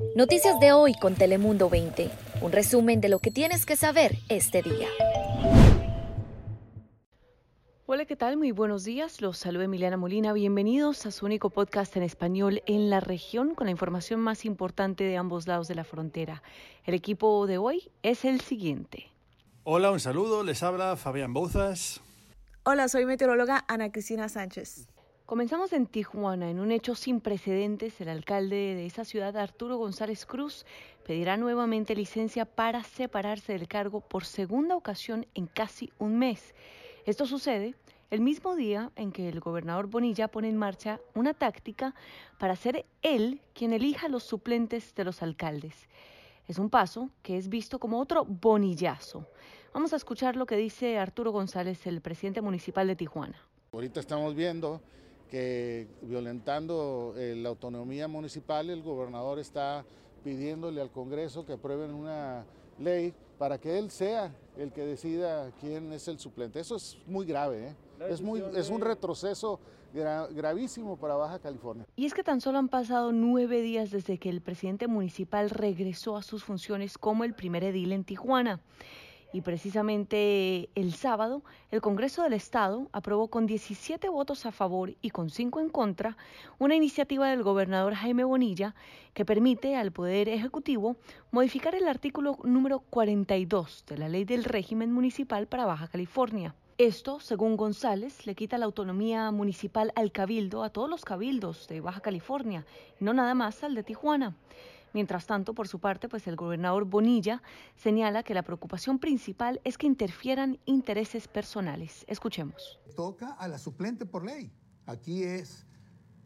Noticias de hoy con Telemundo 20. Un resumen de lo que tienes que saber este día. Hola, ¿qué tal? Muy buenos días. Los saluda Emiliana Molina. Bienvenidos a su único podcast en español en la región con la información más importante de ambos lados de la frontera. El equipo de hoy es el siguiente. Hola, un saludo. Les habla Fabián Bouzas. Hola, soy meteoróloga Ana Cristina Sánchez. Comenzamos en Tijuana. En un hecho sin precedentes, el alcalde de esa ciudad, Arturo González Cruz, pedirá nuevamente licencia para separarse del cargo por segunda ocasión en casi un mes. Esto sucede el mismo día en que el gobernador Bonilla pone en marcha una táctica para ser él quien elija los suplentes de los alcaldes. Es un paso que es visto como otro bonillazo. Vamos a escuchar lo que dice Arturo González, el presidente municipal de Tijuana. Ahorita estamos viendo que violentando eh, la autonomía municipal, el gobernador está pidiéndole al Congreso que aprueben una ley para que él sea el que decida quién es el suplente. Eso es muy grave, ¿eh? es, muy, es un retroceso gravísimo para Baja California. Y es que tan solo han pasado nueve días desde que el presidente municipal regresó a sus funciones como el primer edil en Tijuana. Y precisamente el sábado, el Congreso del Estado aprobó con 17 votos a favor y con 5 en contra una iniciativa del gobernador Jaime Bonilla que permite al Poder Ejecutivo modificar el artículo número 42 de la Ley del Régimen Municipal para Baja California. Esto, según González, le quita la autonomía municipal al cabildo, a todos los cabildos de Baja California, no nada más al de Tijuana. Mientras tanto, por su parte, pues el gobernador Bonilla señala que la preocupación principal es que interfieran intereses personales. Escuchemos. Toca a la suplente por ley. Aquí es,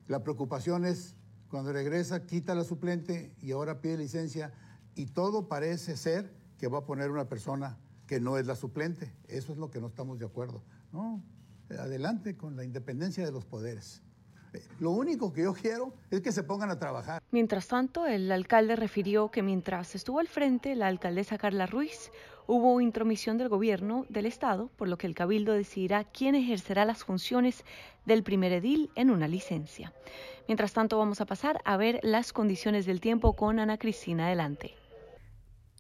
la preocupación es cuando regresa, quita la suplente y ahora pide licencia y todo parece ser que va a poner una persona que no es la suplente. Eso es lo que no estamos de acuerdo. No, adelante con la independencia de los poderes. Lo único que yo quiero es que se pongan a trabajar. Mientras tanto, el alcalde refirió que mientras estuvo al frente la alcaldesa Carla Ruiz, hubo intromisión del gobierno del estado, por lo que el cabildo decidirá quién ejercerá las funciones del primer edil en una licencia. Mientras tanto, vamos a pasar a ver las condiciones del tiempo con Ana Cristina adelante.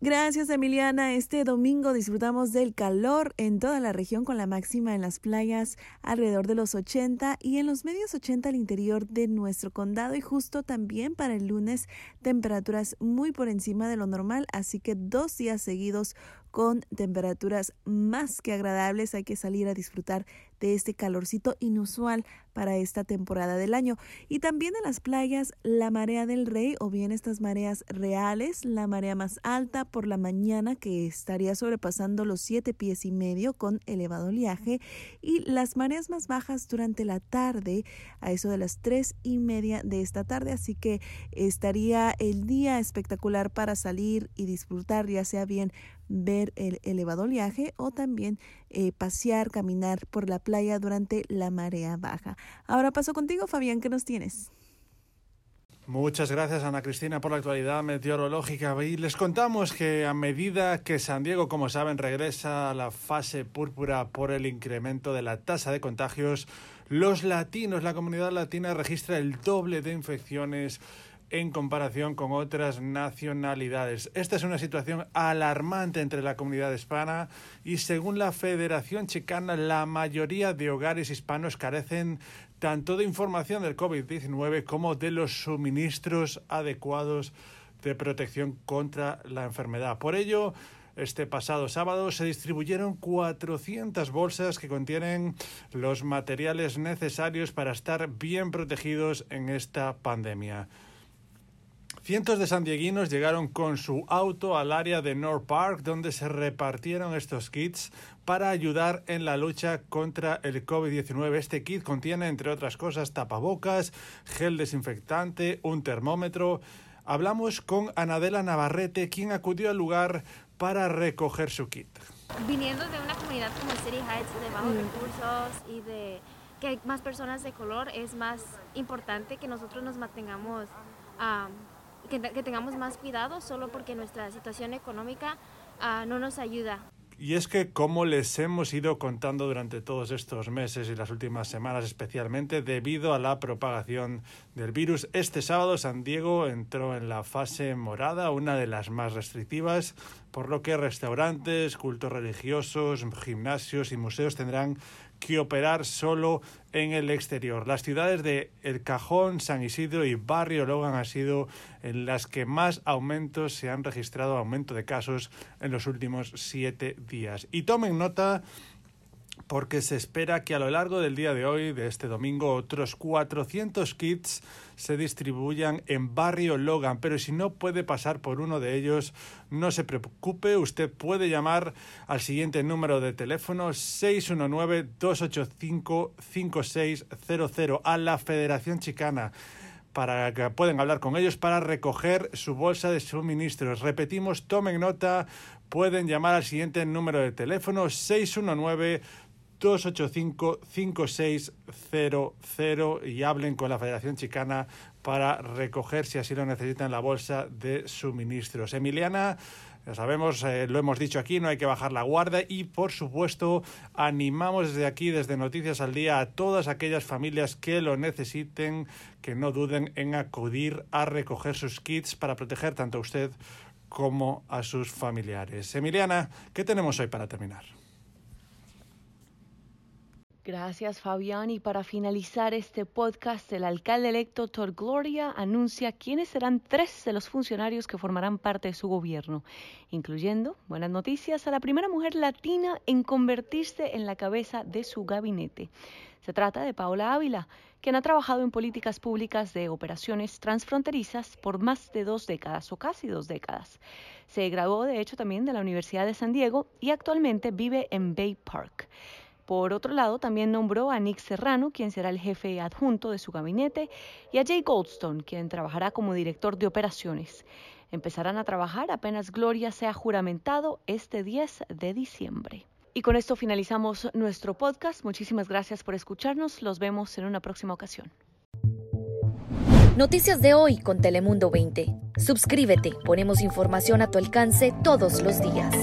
Gracias Emiliana. Este domingo disfrutamos del calor en toda la región con la máxima en las playas alrededor de los 80 y en los medios 80 al interior de nuestro condado y justo también para el lunes temperaturas muy por encima de lo normal, así que dos días seguidos con temperaturas más que agradables. Hay que salir a disfrutar de este calorcito inusual para esta temporada del año. Y también en las playas, la marea del rey o bien estas mareas reales, la marea más alta por la mañana que estaría sobrepasando los siete pies y medio con elevado oleaje y las mareas más bajas durante la tarde a eso de las tres y media de esta tarde. Así que estaría el día espectacular para salir y disfrutar ya sea bien ver el elevado oleaje o también eh, pasear, caminar por la playa durante la marea baja. Ahora paso contigo, Fabián, ¿qué nos tienes? Muchas gracias Ana Cristina por la actualidad meteorológica y les contamos que a medida que San Diego, como saben, regresa a la fase púrpura por el incremento de la tasa de contagios, los latinos, la comunidad latina registra el doble de infecciones en comparación con otras nacionalidades. Esta es una situación alarmante entre la comunidad hispana y según la Federación Chicana la mayoría de hogares hispanos carecen tanto de información del COVID-19 como de los suministros adecuados de protección contra la enfermedad. Por ello, este pasado sábado se distribuyeron 400 bolsas que contienen los materiales necesarios para estar bien protegidos en esta pandemia. Cientos de sandieguinos llegaron con su auto al área de North Park donde se repartieron estos kits para ayudar en la lucha contra el COVID-19. Este kit contiene, entre otras cosas, tapabocas, gel desinfectante, un termómetro. Hablamos con Anadela Navarrete, quien acudió al lugar para recoger su kit. Viniendo de una comunidad como City Heights de bajos recursos y de que hay más personas de color, es más importante que nosotros nos mantengamos que, tengamos más cuidado solo porque nuestra situación económica ah, no nos ayuda. Y es que, como les hemos ido contando durante todos estos meses y las últimas semanas especialmente, debido a la propagación del virus, este sábado San Diego entró en la fase morada, una de las más restrictivas, por lo que restaurantes, cultos religiosos, gimnasios y museos tendrán que operar solo en el exterior. Las ciudades de El Cajón, San Isidro y Barrio Logan han sido en las que más aumentos se han registrado, aumento de casos en los últimos siete días. Y tomen nota porque se espera que a lo largo del día de hoy, de este domingo, otros 400 kits se distribuyan en Barrio Logan. Pero si no puede pasar por uno de ellos, no se preocupe, usted puede llamar al siguiente número de teléfono 619-285-5600 a la Federación Chicana para que puedan hablar con ellos para recoger su bolsa de suministros. Repetimos, tomen nota, pueden llamar al siguiente número de teléfono 619 285-5600 y hablen con la Federación Chicana para recoger, si así lo necesitan, la bolsa de suministros. Emiliana, ya sabemos, eh, lo hemos dicho aquí, no hay que bajar la guardia y, por supuesto, animamos desde aquí, desde Noticias al Día, a todas aquellas familias que lo necesiten, que no duden en acudir a recoger sus kits para proteger tanto a usted como a sus familiares. Emiliana, ¿qué tenemos hoy para terminar? Gracias, Fabián. Y para finalizar este podcast, el alcalde electo Tor Gloria anuncia quiénes serán tres de los funcionarios que formarán parte de su gobierno, incluyendo, buenas noticias, a la primera mujer latina en convertirse en la cabeza de su gabinete. Se trata de Paola Ávila, quien ha trabajado en políticas públicas de operaciones transfronterizas por más de dos décadas o casi dos décadas. Se graduó, de hecho, también de la Universidad de San Diego y actualmente vive en Bay Park. Por otro lado, también nombró a Nick Serrano, quien será el jefe adjunto de su gabinete, y a Jay Goldstone, quien trabajará como director de operaciones. Empezarán a trabajar apenas Gloria sea juramentado este 10 de diciembre. Y con esto finalizamos nuestro podcast. Muchísimas gracias por escucharnos. Los vemos en una próxima ocasión. Noticias de hoy con Telemundo 20. Suscríbete. Ponemos información a tu alcance todos los días.